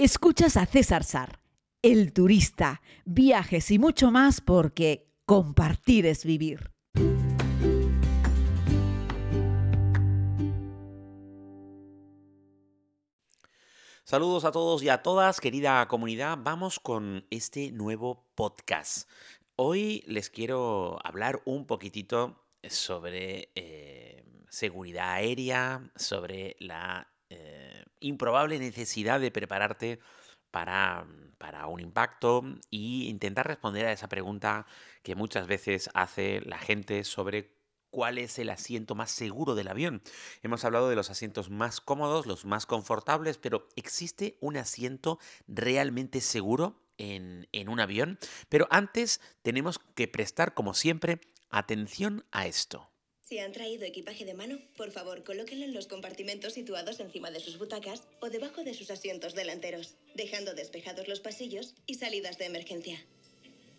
Escuchas a César Sar, el turista, viajes y mucho más porque compartir es vivir. Saludos a todos y a todas, querida comunidad. Vamos con este nuevo podcast. Hoy les quiero hablar un poquitito sobre eh, seguridad aérea, sobre la eh, improbable necesidad de prepararte para, para un impacto e intentar responder a esa pregunta que muchas veces hace la gente sobre cuál es el asiento más seguro del avión. Hemos hablado de los asientos más cómodos, los más confortables, pero ¿existe un asiento realmente seguro en, en un avión? Pero antes tenemos que prestar, como siempre, atención a esto. Si han traído equipaje de mano, por favor colóquenlo en los compartimentos situados encima de sus butacas o debajo de sus asientos delanteros, dejando despejados los pasillos y salidas de emergencia.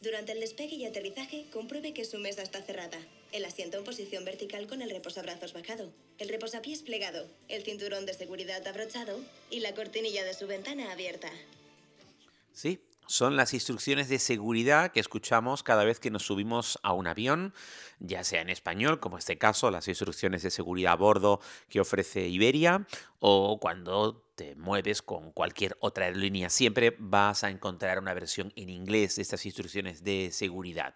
Durante el despegue y aterrizaje, compruebe que su mesa está cerrada, el asiento en posición vertical con el reposabrazos bajado, el reposapiés plegado, el cinturón de seguridad abrochado y la cortinilla de su ventana abierta. Sí, son las instrucciones de seguridad que escuchamos cada vez que nos subimos a un avión, ya sea en español, como en este caso, las instrucciones de seguridad a bordo que ofrece Iberia, o cuando te mueves con cualquier otra aerolínea. Siempre vas a encontrar una versión en inglés de estas instrucciones de seguridad.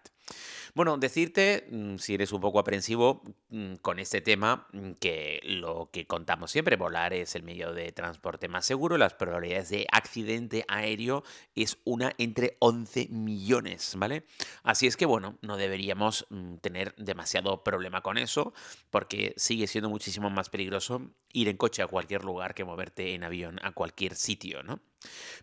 Bueno, decirte, mm, si eres un poco aprensivo mm, con este tema, mm, que lo que contamos siempre, volar es el medio de transporte más seguro, las probabilidades de accidente aéreo es una entre 11 millones, ¿vale? Así es que, bueno, no deberíamos tener demasiado problema con eso, porque sigue siendo muchísimo más peligroso ir en coche a cualquier lugar que moverte en avión a cualquier sitio, ¿no?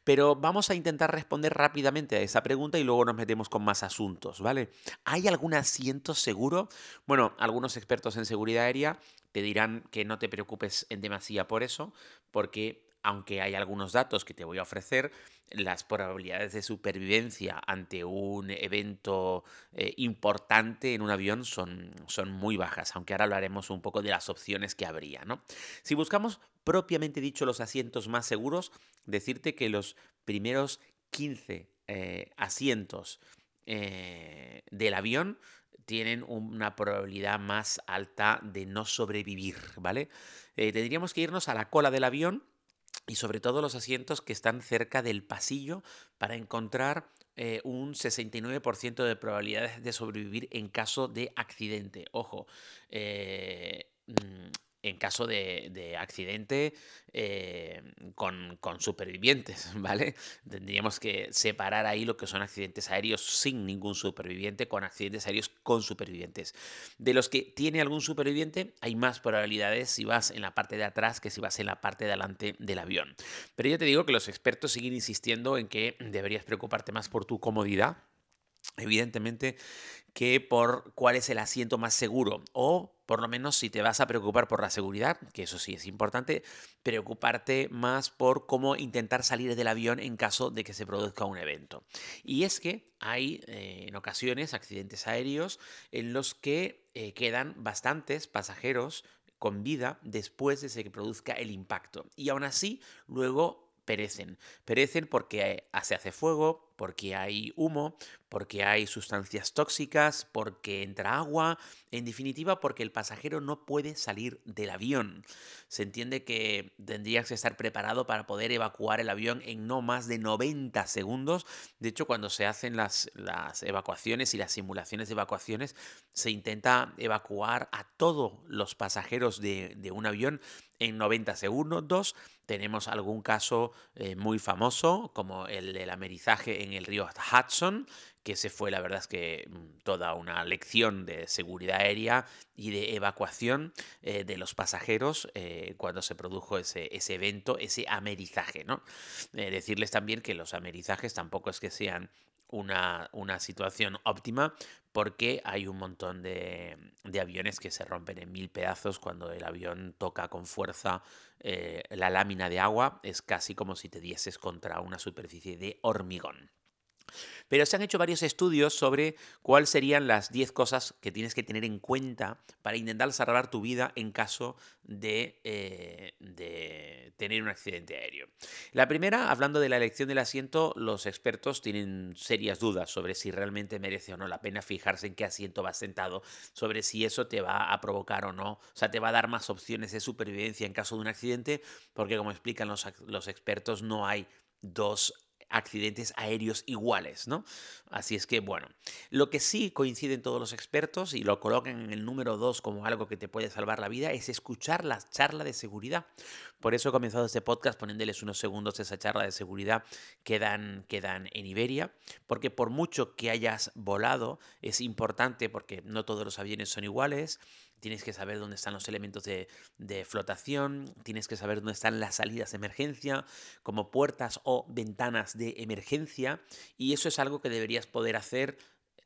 Pero vamos a intentar responder rápidamente a esa pregunta y luego nos metemos con más asuntos, ¿vale? ¿Hay algún asiento seguro? Bueno, algunos expertos en seguridad aérea te dirán que no te preocupes en demasía por eso, porque aunque hay algunos datos que te voy a ofrecer, las probabilidades de supervivencia ante un evento eh, importante en un avión son, son muy bajas, aunque ahora hablaremos un poco de las opciones que habría. ¿no? Si buscamos propiamente dicho los asientos más seguros, decirte que los primeros 15 eh, asientos eh, del avión tienen una probabilidad más alta de no sobrevivir, ¿vale? tendríamos que irnos a la cola del avión y sobre todo los asientos que están cerca del pasillo para encontrar eh, un 69% de probabilidades de sobrevivir en caso de accidente. Ojo, eh, mm, en caso de, accidente eh, con, supervivientes, ¿vale? Tendríamos que separar ahí lo que son accidentes aéreos sin ningún superviviente con accidentes aéreos con supervivientes. De los que tiene algún superviviente, hay más probabilidades si vas en la parte de atrás que si vas en la parte de adelante del avión. Pero yo te digo que los expertos siguen insistiendo en que deberías preocuparte más por tu comodidad evidentemente que por cuál es el asiento más seguro o por lo menos si te vas a preocupar por la seguridad, que eso sí es importante, preocuparte más por cómo intentar salir del avión en caso de que se produzca un evento. Y es que hay eh, en ocasiones accidentes aéreos en los que eh, quedan bastantes pasajeros con vida después de que se produzca el impacto. Y aún así, luego perecen. Perecen porque se hace fuego, porque hay humo, porque hay sustancias tóxicas, porque entra agua, en definitiva porque el pasajero no puede salir del avión. Se entiende que tendrías que estar preparado para poder evacuar el avión en no más de 90 segundos. De hecho, cuando se hacen las, evacuaciones y las simulaciones de evacuaciones, se intenta evacuar a todos los pasajeros de un avión en 90 segundos. Tenemos algún caso eh, muy famoso, como el del amerizaje en el río Hudson, que se fue, la verdad es que mm, toda una lección de seguridad aérea y de evacuación eh, de los pasajeros eh, cuando se produjo ese, ese, evento, ese amerizaje. ¿no? Decirles también que los amerizajes tampoco es que sean una, una, situación óptima porque hay un montón de, de, aviones que se rompen en mil pedazos cuando el avión toca con fuerza la lámina de agua. Es casi como si te dieses contra una superficie de hormigón. Pero se han hecho varios estudios sobre cuáles serían las 10 cosas que tienes que tener en cuenta para intentar salvar tu vida en caso de, eh, de, tener un accidente aéreo. La primera, hablando de la elección del asiento, los expertos tienen serias dudas sobre si realmente merece o no la pena fijarse en qué asiento vas sentado, sobre si eso te va a provocar o no, o sea, te va a dar más opciones de supervivencia en caso de un accidente, porque como explican los, los expertos, no hay dos accidentes aéreos iguales, ¿no? Así es que, bueno, lo que sí coinciden todos los expertos y lo colocan en el número dos como algo que te puede salvar la vida es escuchar la charla de seguridad. Por eso he comenzado este podcast poniéndoles unos segundos esa charla de seguridad que dan, que dan en Iberia, porque por mucho que hayas volado, es importante porque no todos los aviones son iguales, tienes que saber dónde están los elementos de, flotación, tienes que saber dónde están las salidas de emergencia, como puertas o ventanas de emergencia, y eso es algo que deberías poder hacer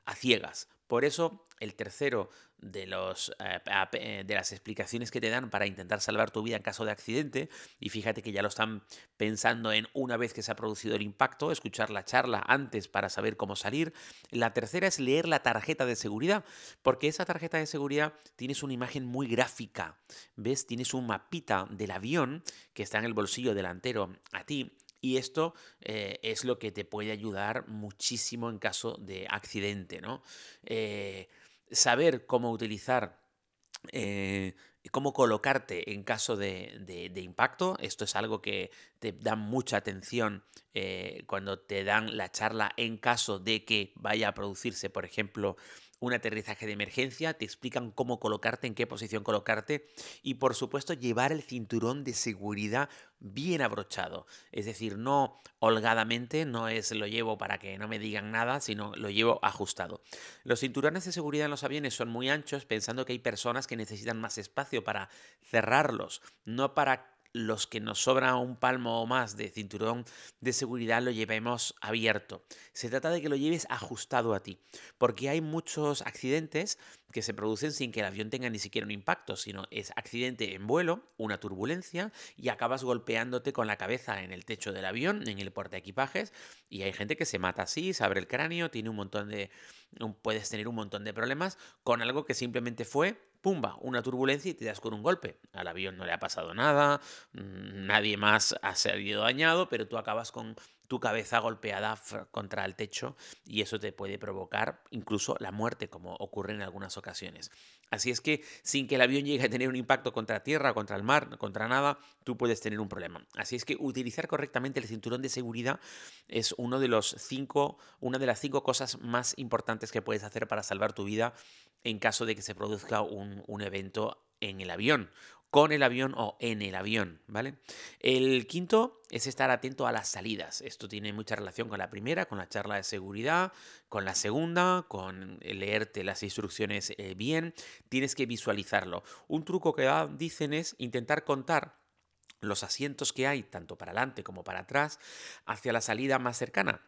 a ciegas. Por eso, el tercero de, los, eh, eh, de las explicaciones que te dan para intentar salvar tu vida en caso de accidente, y fíjate que ya lo están pensando en una vez que se ha producido el impacto, escuchar la charla antes para saber cómo salir. La tercera es leer la tarjeta de seguridad, porque esa tarjeta de seguridad tienes una imagen muy gráfica, ¿ves? Tienes un mapita del avión que está en el bolsillo delantero a ti y esto eh, es lo que te puede ayudar muchísimo en caso de accidente, ¿no? saber cómo utilizar eh, cómo colocarte en caso de, impacto. Esto es algo que te da mucha atención eh, cuando te dan la charla en caso de que vaya a producirse, por ejemplo, un aterrizaje de emergencia, te explican cómo colocarte, en qué posición colocarte y por supuesto llevar el cinturón de seguridad bien abrochado. Es decir, no holgadamente, no es lo llevo para que no me digan nada, sino lo llevo ajustado. Los cinturones de seguridad en los aviones son muy anchos pensando que hay personas que necesitan más espacio para cerrarlos, no para los que nos sobra un palmo o más de cinturón de seguridad lo llevemos abierto. Se trata de que lo lleves ajustado a ti, porque hay muchos accidentes que se producen sin que el avión tenga ni siquiera un impacto, sino es accidente en vuelo, una turbulencia y acabas golpeándote con la cabeza en el techo del avión, en el equipajes y hay gente que se mata así, se abre el cráneo, tiene un montón de puedes tener un montón de problemas con algo que simplemente fue pumba, una turbulencia y te das con un golpe. Al avión no le ha pasado nada, mm, nadie más ha sido dañado, pero tú acabas con tu cabeza golpeada contra el techo y eso te puede provocar incluso la muerte, como ocurre en algunas ocasiones. Así es que sin que el avión llegue a tener un impacto contra tierra, contra el mar, contra nada, tú puedes tener un problema. Así es que utilizar correctamente el cinturón de seguridad es uno de los cinco, una de las cinco cosas más importantes que puedes hacer para salvar tu vida en caso de que se produzca un, un evento en el avión con el avión o en el avión, ¿vale? El quinto es estar atento a las salidas. Esto tiene mucha relación con la primera, con la charla de seguridad, con la segunda, con leerte las instrucciones eh, bien. Tienes que visualizarlo. Un truco que dicen es intentar contar los asientos que hay, tanto para adelante como para atrás, hacia la salida más cercana.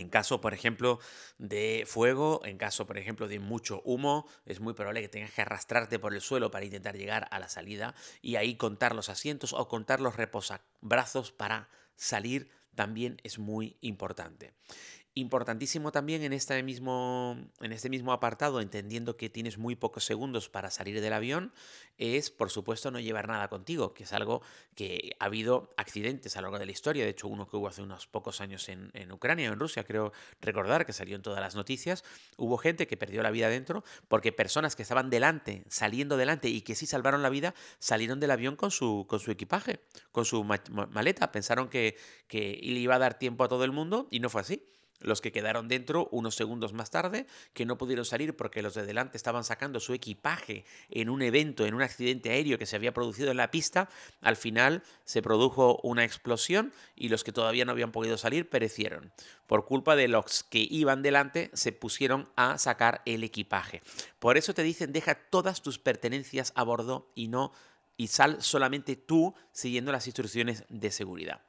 En caso, por ejemplo, de fuego, en caso, por ejemplo, de mucho humo, es muy probable que tengas que arrastrarte por el suelo para intentar llegar a la salida y ahí contar los asientos o contar los reposabrazos para salir también es muy importante. Importantísimo también en este, mismo, en este mismo apartado, entendiendo que tienes muy pocos segundos para salir del avión, es por supuesto no llevar nada contigo, que es algo que ha habido accidentes a lo largo de la historia. De hecho, uno que hubo hace unos pocos años en, en Ucrania en Rusia, creo recordar que salió en todas las noticias, hubo gente que perdió la vida dentro porque personas que estaban delante, saliendo delante y que sí salvaron la vida, salieron del avión con su, con su equipaje, con su maleta. Pensaron que, que le iba a dar tiempo a todo el mundo y no fue así los que quedaron dentro unos segundos más tarde, que no pudieron salir porque los de delante estaban sacando su equipaje en un evento, en un accidente aéreo que se había producido en la pista, al final se produjo una explosión y los que todavía no habían podido salir perecieron. Por culpa de los que iban delante, se pusieron a sacar el equipaje. Por eso te dicen, deja todas tus pertenencias a bordo y no y sal solamente tú siguiendo las instrucciones de seguridad.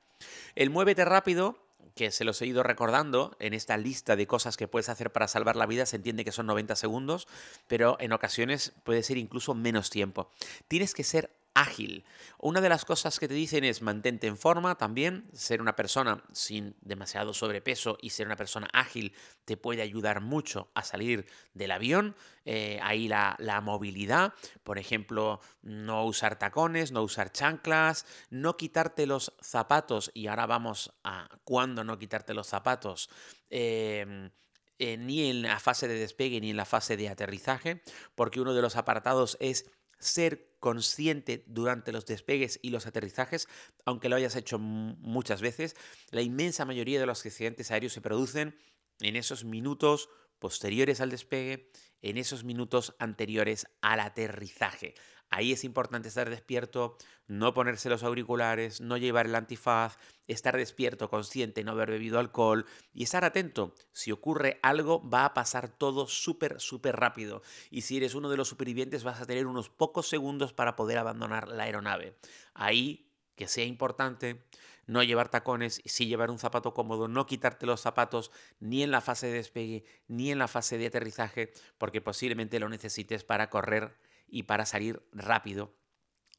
El muévete rápido que se los he ido recordando en esta lista de cosas que puedes hacer para salvar la vida, se entiende que son 90 segundos, pero en ocasiones puede ser incluso menos tiempo. Tienes que ser ágil. Una de las cosas que te dicen es mantente en forma también, ser una persona sin demasiado sobrepeso y ser una persona ágil te puede ayudar mucho a salir del avión. Eh, ahí la, la, movilidad, por ejemplo, no usar tacones, no usar chanclas, no quitarte los zapatos y ahora vamos a cuándo no quitarte los zapatos. Em, eh, ni en la fase de despegue ni en la fase de aterrizaje, porque uno de los apartados es ser consciente durante los despegues y los aterrizajes, aunque lo hayas hecho muchas veces, la inmensa mayoría de los accidentes aéreos se producen en esos minutos posteriores al despegue, en esos minutos anteriores al aterrizaje. Ahí es importante estar despierto, no ponerse los auriculares, no llevar el antifaz, estar despierto, consciente, no haber bebido alcohol y estar atento. Si ocurre algo, va a pasar todo súper, súper rápido. Y si eres uno de los supervivientes, vas a tener unos pocos segundos para poder abandonar la aeronave. Ahí, que sea importante, no llevar tacones, sí llevar un zapato cómodo, no quitarte los zapatos ni en la fase de despegue ni en la fase de aterrizaje, porque posiblemente lo necesites para correr y para salir rápido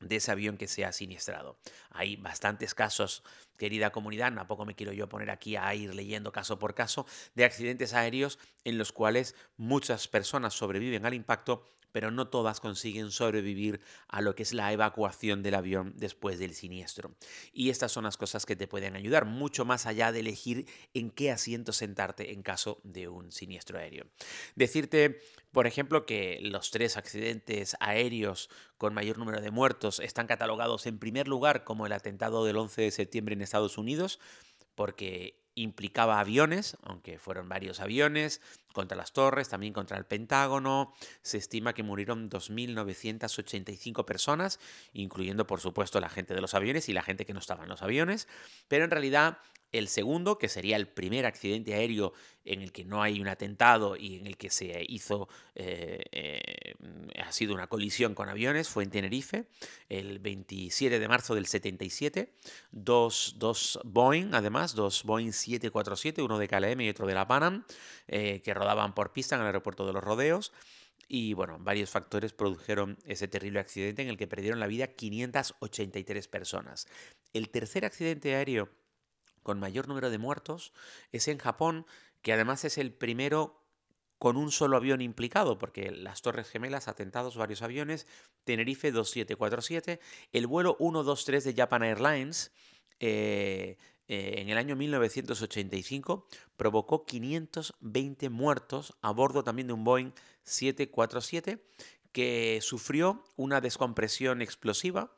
de ese avión que se ha siniestrado. Hay bastantes casos, querida comunidad, tampoco me quiero yo poner aquí a ir leyendo caso por caso, de accidentes aéreos en los cuales muchas personas sobreviven al impacto pero no todas consiguen sobrevivir a lo que es la evacuación del avión después del siniestro. Y estas son las cosas que te pueden ayudar, mucho más allá de elegir en qué asiento sentarte en caso de un siniestro aéreo. Decirte, por ejemplo, que los tres accidentes aéreos con mayor número de muertos están catalogados en primer lugar como el atentado del 11 de septiembre en Estados Unidos, porque implicaba aviones, aunque fueron varios aviones, contra las torres, también contra el Pentágono. Se estima que murieron 2.985 personas, incluyendo por supuesto la gente de los aviones y la gente que no estaba en los aviones. Pero en realidad el segundo, que sería el primer accidente aéreo en el que no hay un atentado y en el que se hizo, eh, eh, ha sido una colisión con aviones, fue en Tenerife, el 27 de marzo del 77. Dos, dos Boeing, además, dos Boeing 747, uno de KLM y otro de la Panam, eh, que rodaban por pista en el aeropuerto de los Rodeos. Y bueno, varios factores produjeron ese terrible accidente en el que perdieron la vida 583 personas. El tercer accidente aéreo con mayor número de muertos es en Japón, que además es el primero con un solo avión implicado, porque las Torres Gemelas, atentados, varios aviones, Tenerife 2747, el vuelo 123 de Japan Airlines, eh, eh, en el año 1985 provocó 520 muertos a bordo también de un Boeing 747 que sufrió una descompresión explosiva,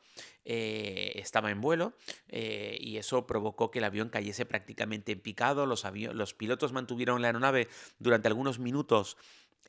eh, estaba en vuelo eh, y eso provocó que el avión cayese prácticamente en picado. Los, los pilotos mantuvieron la aeronave durante algunos minutos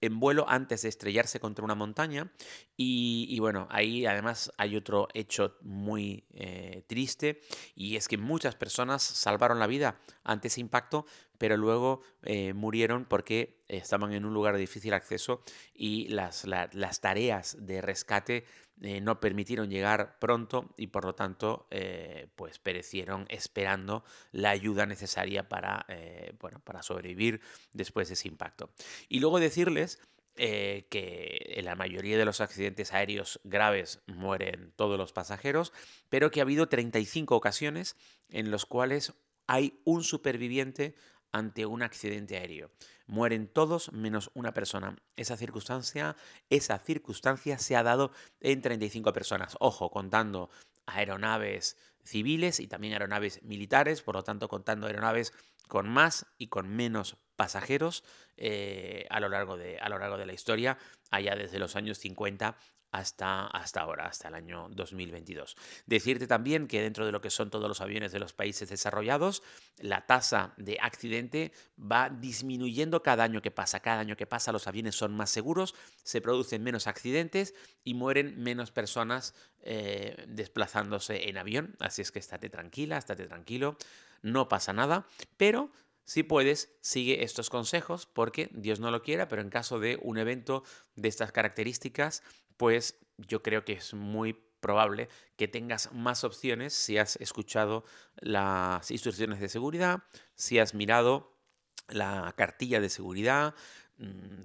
en vuelo antes de estrellarse contra una montaña. Y, bueno, ahí además hay otro hecho muy eh, triste y es que muchas personas salvaron la vida ante ese impacto, pero luego eh, murieron porque estaban en un lugar de difícil acceso y las, las tareas de rescate eh, no permitieron llegar pronto y por lo tanto eh, pues perecieron esperando la ayuda necesaria para, eh, bueno, para sobrevivir después de ese impacto. Y luego decirles que en la mayoría de los accidentes aéreos graves mueren todos los pasajeros, pero que ha habido 35 ocasiones en las cuales hay un superviviente ante un accidente aéreo. Mueren todos menos una persona. Esa circunstancia, esa circunstancia se ha dado en 35 personas. Ojo, contando aeronaves civiles y también aeronaves militares, por lo tanto contando aeronaves con más y con menos pasajeros eh, a, lo largo de, a lo largo de la historia, allá desde los años 50 hasta, hasta ahora, hasta el año 2022. Decirte también que dentro de lo que son todos los aviones de los países desarrollados, la tasa de accidente va disminuyendo cada año que pasa. Cada año que pasa los aviones son más seguros, se producen menos accidentes y mueren menos personas eh, desplazándose en avión. Así es que estate tranquila, estate tranquilo, no pasa nada, pero si puedes, sigue estos consejos porque Dios no lo quiera, pero en caso de un evento de estas características, pues yo creo que es muy probable que tengas más opciones si has escuchado las instrucciones de seguridad, si has mirado la cartilla de seguridad,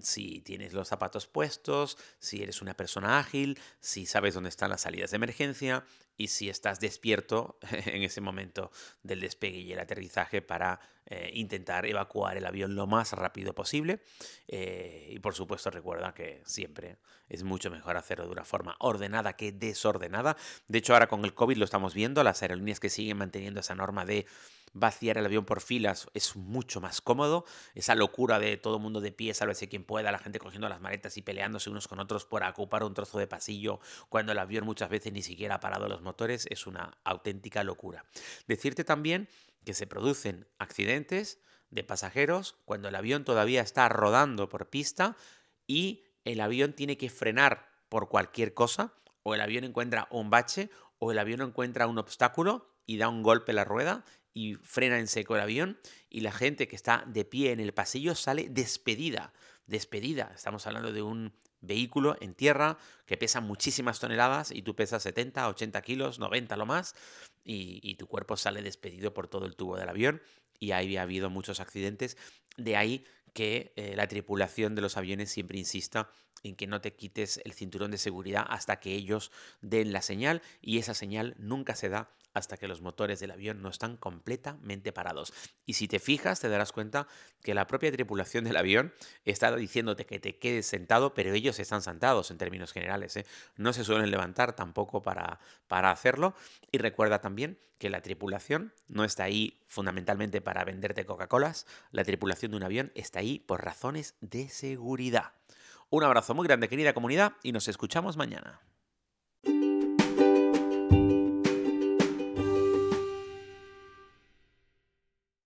si tienes los zapatos puestos, si eres una persona ágil, si sabes dónde están las salidas de emergencia y si estás despierto en ese momento del despegue y el aterrizaje para eh, intentar evacuar el avión lo más rápido posible. Eh, y por supuesto recuerda que siempre es mucho mejor hacerlo de una forma ordenada que desordenada. De hecho ahora con el COVID lo estamos viendo, las aerolíneas que siguen manteniendo esa norma de vaciar el avión por filas es mucho más cómodo. Esa locura de todo mundo de pie, sálvese quien pueda, la gente cogiendo las maletas y peleándose unos con otros por ocupar un trozo de pasillo cuando el avión muchas veces ni siquiera ha parado los motores es una auténtica locura. Decirte también que se producen accidentes de pasajeros cuando el avión todavía está rodando por pista y el avión tiene que frenar por cualquier cosa, o el avión encuentra un bache, o el avión encuentra un obstáculo y da un golpe a la rueda y frena en seco el avión y la gente que está de pie en el pasillo sale despedida, despedida. Estamos hablando de un vehículo en tierra que pesa muchísimas toneladas y tú pesas 70, 80 kilos, 90 lo más y, tu cuerpo sale despedido por todo el tubo del avión y ahí ha habido muchos accidentes. De ahí que eh, la tripulación de los aviones siempre insista en que no te quites el cinturón de seguridad hasta que ellos den la señal y esa señal nunca se da hasta que los motores del avión no están completamente parados. Y si te fijas, te darás cuenta que la propia tripulación del avión está diciéndote que te quedes sentado, pero ellos están sentados en términos generales. ¿eh? No se suelen levantar tampoco para, para hacerlo. Y recuerda también que la tripulación no está ahí fundamentalmente para venderte Coca-Colas. La tripulación de un avión está ahí por razones de seguridad. Un abrazo muy grande, querida comunidad, y nos escuchamos mañana.